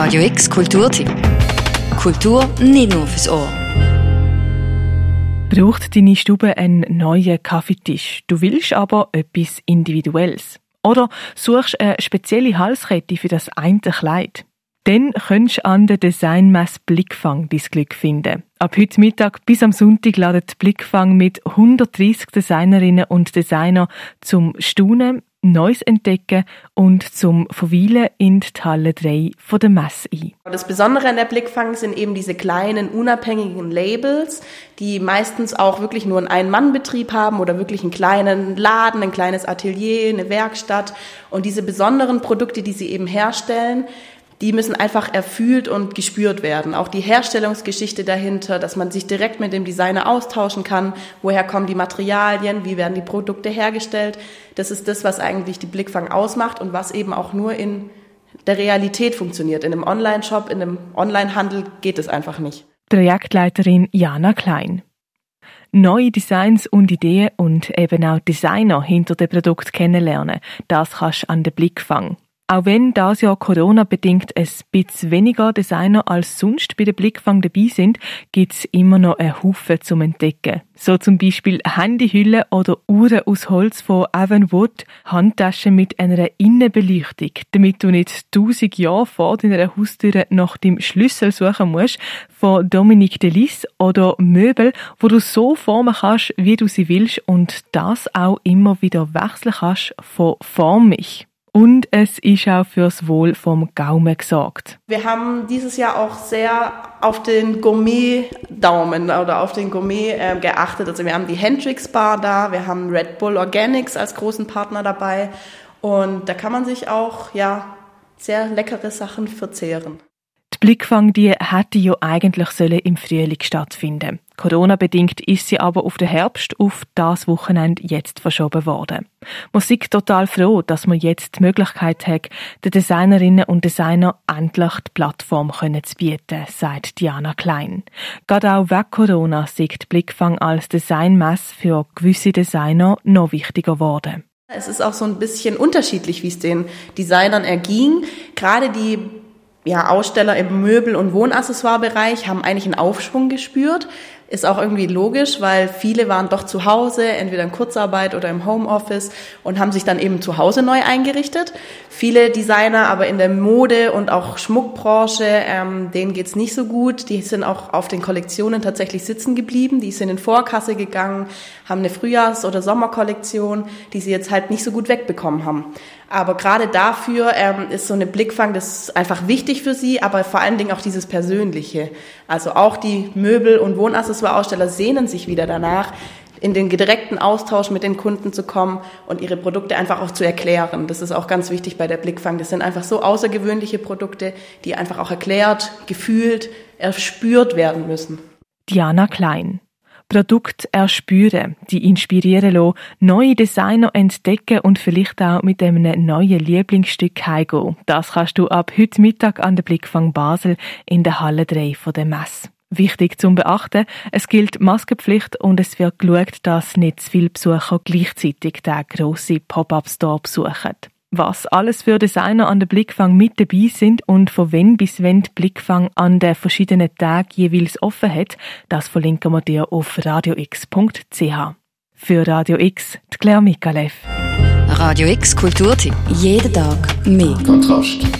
Radio X Kulturtipp. Kultur nicht nur fürs Ohr. Braucht deine Stube einen neuen Kaffeetisch? Du willst aber etwas Individuelles. Oder suchst eine spezielle Halskette für das eine Kleid? Dann könntest du an der Designmesse Blickfang dein Glück finden. Ab heute Mittag bis am Sonntag ladet Blickfang mit 130 Designerinnen und Designern zum Staunen, Neues entdecken und zum Verweilen in die Halle 3 von der Messe ein. Das Besondere an der Blickfang sind eben diese kleinen, unabhängigen Labels, die meistens auch wirklich nur einen Ein-Mann-Betrieb haben oder wirklich einen kleinen Laden, ein kleines Atelier, eine Werkstatt. Und diese besonderen Produkte, die sie eben herstellen, die müssen einfach erfühlt und gespürt werden. Auch die Herstellungsgeschichte dahinter, dass man sich direkt mit dem Designer austauschen kann. Woher kommen die Materialien? Wie werden die Produkte hergestellt? Das ist das, was eigentlich die Blickfang ausmacht und was eben auch nur in der Realität funktioniert. In einem Online-Shop, in einem Online-Handel geht es einfach nicht. Projektleiterin Jana Klein. Neue Designs und Ideen und eben auch Designer hinter dem Produkt kennenlernen, das kannst du an den Blick fangen. Auch wenn das Jahr Corona bedingt ein bisschen weniger Designer als sonst bei der Blickfang dabei sind, gibt's immer noch einen Haufen zum Entdecken. So zum Beispiel Handyhüllen oder Uhren aus Holz von Avon Wood, Handtaschen mit einer Innenbeleuchtung, damit du nicht tausend Jahre vor deiner Haustür nach dem Schlüssel suchen musst, von Dominique Delis oder Möbel, wo du so formen kannst, wie du sie willst und das auch immer wieder wechseln kannst von formig. Und es ist auch fürs Wohl vom Gaumen gesorgt. Wir haben dieses Jahr auch sehr auf den Gourmet-Daumen oder auf den Gourmet äh, geachtet. Also wir haben die Hendrix Bar da, wir haben Red Bull Organics als großen Partner dabei und da kann man sich auch ja sehr leckere Sachen verzehren. Die Blickfang, die hätte ja eigentlich sollen im Frühling stattfinden. Corona-bedingt ist sie aber auf den Herbst auf das Wochenende jetzt verschoben worden. Ist total froh, dass man jetzt die Möglichkeit hat, den Designerinnen und Designern endlich die Plattform zu bieten, sagt Diana Klein. Gerade auch wegen Corona sieht Blickfang als Designmess für gewisse Designer noch wichtiger geworden. Es ist auch so ein bisschen unterschiedlich, wie es den Designern erging. Gerade die ja, Aussteller im Möbel- und Wohnaccessoire-Bereich haben eigentlich einen Aufschwung gespürt. Ist auch irgendwie logisch, weil viele waren doch zu Hause, entweder in Kurzarbeit oder im Homeoffice und haben sich dann eben zu Hause neu eingerichtet. Viele Designer aber in der Mode- und auch Schmuckbranche, ähm, denen geht's nicht so gut. Die sind auch auf den Kollektionen tatsächlich sitzen geblieben. Die sind in Vorkasse gegangen, haben eine Frühjahrs- oder Sommerkollektion, die sie jetzt halt nicht so gut wegbekommen haben. Aber gerade dafür ähm, ist so eine Blickfang, das ist einfach wichtig für sie, aber vor allen Dingen auch dieses Persönliche. Also auch die Möbel- und Wohnaccessoire-Aussteller sehnen sich wieder danach, in den direkten Austausch mit den Kunden zu kommen und ihre Produkte einfach auch zu erklären. Das ist auch ganz wichtig bei der Blickfang. Das sind einfach so außergewöhnliche Produkte, die einfach auch erklärt, gefühlt, erspürt werden müssen. Diana Klein. Produkt erspüren, die inspirieren lassen, neue Designer entdecken und vielleicht auch mit einem neuen Lieblingsstück heimgehen. Das kannst du ab heute Mittag an der Blickfang Basel in der Halle 3 von der Messe. Wichtig zum Beachten, es gilt Maskenpflicht und es wird geschaut, dass nicht zu viele Besucher gleichzeitig den grossen Pop-Up-Store besuchen was alles für Designer an der Blickfang mit dabei sind und von wenn bis wenn die Blickfang an den verschiedenen Tagen jeweils offen hat, das verlinken wir dir auf radiox.ch. Für Radio X, die Claire Mikalev. Radio X Kulturtipp. Jeden Tag mehr. Kontrast.